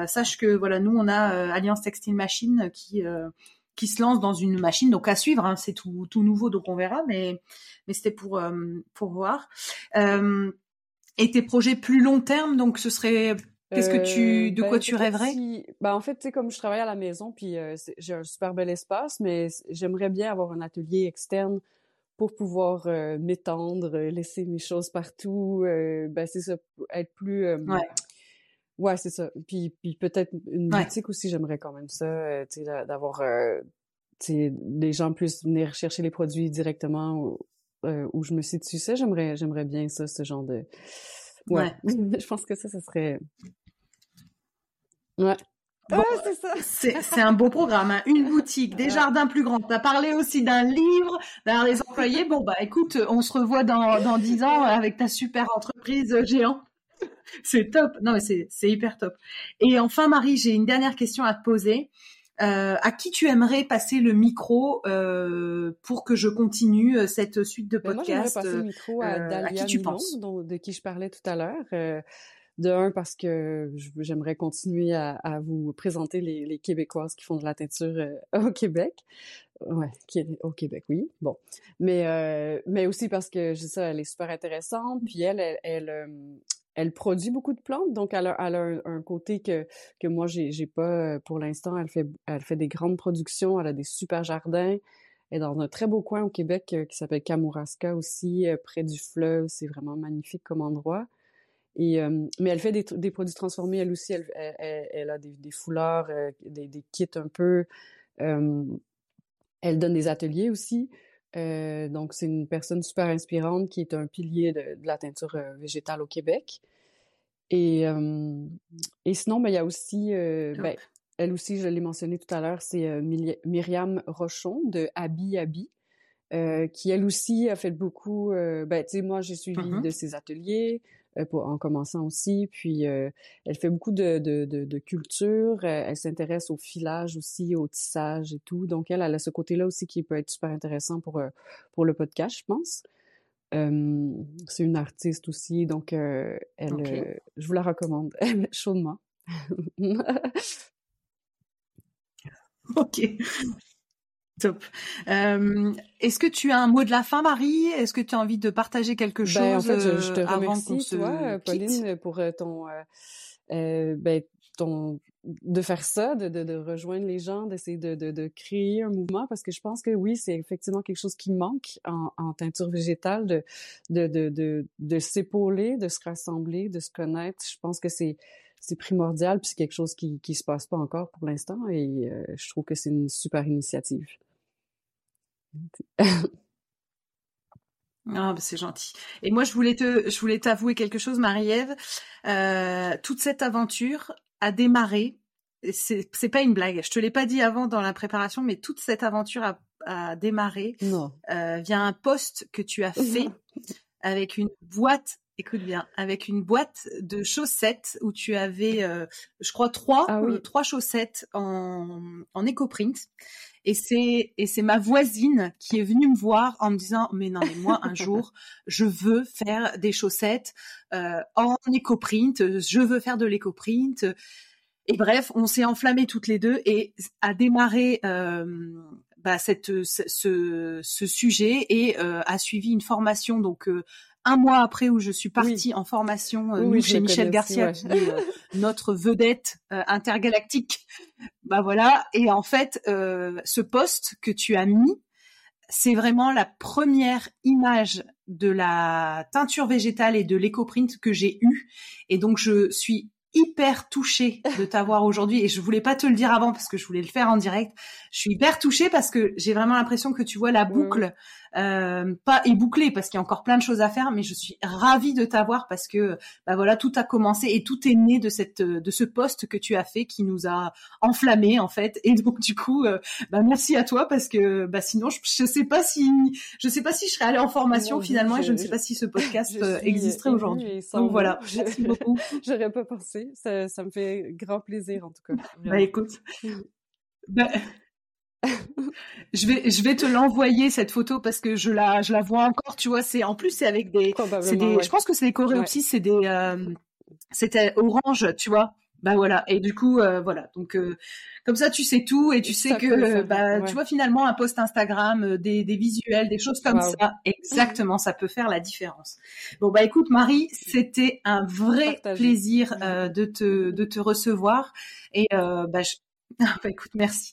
sache que voilà, nous on a Alliance Textile Machine qui qui se lance dans une machine. Donc à suivre, hein, c'est tout, tout nouveau, donc on verra. Mais mais c'était pour pour voir. et tes projets plus long terme, donc ce serait Qu'est-ce que tu, euh, de quoi ben, tu rêverais? ben, en fait, tu sais, comme je travaille à la maison, puis euh, j'ai un super bel espace, mais j'aimerais bien avoir un atelier externe pour pouvoir euh, m'étendre, laisser mes choses partout. ben c'est ça, être plus. ouais. Ouais, c'est ça. Puis, puis peut-être une boutique aussi, j'aimerais quand même ça, tu sais, d'avoir, tu sais, les gens puissent venir chercher les produits directement où, je me situe. Ça, j'aimerais, j'aimerais bien ça, ce genre de. Ouais. [LAUGHS] je pense que ça, ça serait Ouais. c'est ça. C'est un beau programme, hein. une boutique, des jardins plus grands. Tu as parlé aussi d'un livre, d'avoir les employés. Bon, bah écoute, on se revoit dans, dans 10 ans avec ta super entreprise euh, géant. C'est top. Non, mais c'est hyper top. Et enfin, Marie, j'ai une dernière question à te poser. Euh, à qui tu aimerais passer le micro euh, pour que je continue euh, cette suite de podcasts ben, Moi, passer le micro à Dalia qui tu penses? de qui je parlais tout à l'heure. De un, parce que j'aimerais continuer à, vous présenter les, Québécoises qui font de la teinture euh, [LAUGHS] au Québec. Ouais, au Québec, oui. Bon. Mais, euh, mais aussi parce que, je sais elle est super intéressante. Puis elle, elle, elle, produit beaucoup de plantes. Donc, elle a, un, côté que, que moi, j'ai, pas pour l'instant. Elle fait, elle fait des grandes productions. Elle a des super jardins. est dans un très beau coin au Québec qui s'appelle Kamouraska aussi, près du fleuve. C'est vraiment magnifique comme endroit. Et, mais elle fait des, produits transformés, elle aussi. Elle, elle, a des, foulards, des, kits un peu. elle donne des ateliers aussi. Donc, c'est une personne super inspirante qui est un pilier de, de la teinture végétale au Québec. Et, et sinon, ben, il y a aussi, ben, elle aussi, je l'ai mentionné tout à l'heure, c'est Myriam Rochon de Abi Abi. qui elle aussi a fait beaucoup. ben, tu sais, moi j'ai suivi mmh de ses ateliers pour, en commençant aussi. Puis elle fait beaucoup de, de, de, de culture. elle s'intéresse au filage aussi, au tissage et tout. Donc elle, elle a ce côté-là aussi qui peut être super intéressant pour pour le podcast, je pense c'est une artiste aussi, donc elle, je vous la recommande [LAUGHS] chaudement. ok. Top. Est-ce que tu as un mot de la fin, Marie? Est-ce que tu as envie de partager quelque chose ben, en fait, je, te avant remercie, toi, Pauline, pour ton, ben, ton de faire ça, de, de, de rejoindre les gens, d'essayer de, de, de, créer un mouvement, parce que je pense que oui, c'est effectivement quelque chose qui manque en, en teinture végétale, de, de, de, de, de s'épauler, de se rassembler, de se connaître. Je pense que c'est c'est primordial, puis c'est quelque chose qui qui se passe pas encore pour l'instant, et euh, je trouve que c'est une super initiative. Ah, bah c'est gentil. Et moi, je voulais te, je voulais t'avouer quelque chose, Marie-Ève. Euh, toute cette aventure, a démarré. C'est, c'est pas une blague. Je te l'ai pas dit avant dans la préparation, mais toute cette aventure a, a démarré euh, via un poste que tu as fait [LAUGHS] avec une boîte. Écoute bien, avec une boîte de chaussettes où tu avais, euh, je crois, trois, ah trois chaussettes en, en éco-print. Et c'est et c'est ma voisine qui est venue me voir en me disant mais non mais moi un jour [LAUGHS] je veux faire des chaussettes euh, en éco-print, je veux faire de l'éco-print. Et bref, on s'est enflammés toutes les deux et a démarré euh, bah, cette ce, ce sujet et euh, a suivi une formation donc euh, un mois après où je suis partie en formation euh, oui, chez Michel Garcia, qui est euh, [LAUGHS] notre vedette euh, intergalactique. Bah voilà. Et en fait, ce poste que tu as mis, c'est vraiment la première image de la teinture végétale et de l'éco-print que j'ai eue. Et donc, je suis hyper touchée de t'avoir aujourd'hui et je voulais pas te le dire avant parce que je voulais le faire en direct. Je suis hyper touchée parce que j'ai vraiment l'impression que tu vois la boucle euh, pas ébouclée parce qu'il y a encore plein de choses à faire mais je suis ravie de t'avoir parce que bah voilà tout a commencé et tout est né de cette de ce poste que tu as fait qui nous a enflammé en fait et donc du coup euh, bah merci à toi parce que bah sinon je, je sais pas si je sais pas si je serais allée en formation finalement et je ne sais pas si ce podcast [LAUGHS] euh, existerait aujourd'hui. Donc voilà, merci beaucoup. [LAUGHS] J'aurais pas pensé ça, ça, me fait grand plaisir en tout cas. Bah écoute, bah, je vais je vais te l'envoyer cette photo parce que je la je la vois encore. Tu vois, c'est en plus c'est avec des, des ouais. je pense que c'est des coréopsis, c'est des euh, c'était orange, tu vois. Bah voilà. Et du coup, euh, voilà. Donc euh, comme ça, tu sais tout et tu sais Ça que euh, bah ouais. tu vois finalement un post Instagram, euh, des, des visuels, des choses comme Wow. ça. Exactement, ça peut faire la différence. Bon bah écoute Marie, c'était un vrai plaisir euh, de te de te recevoir et euh, bah, je... [LAUGHS] bah écoute merci.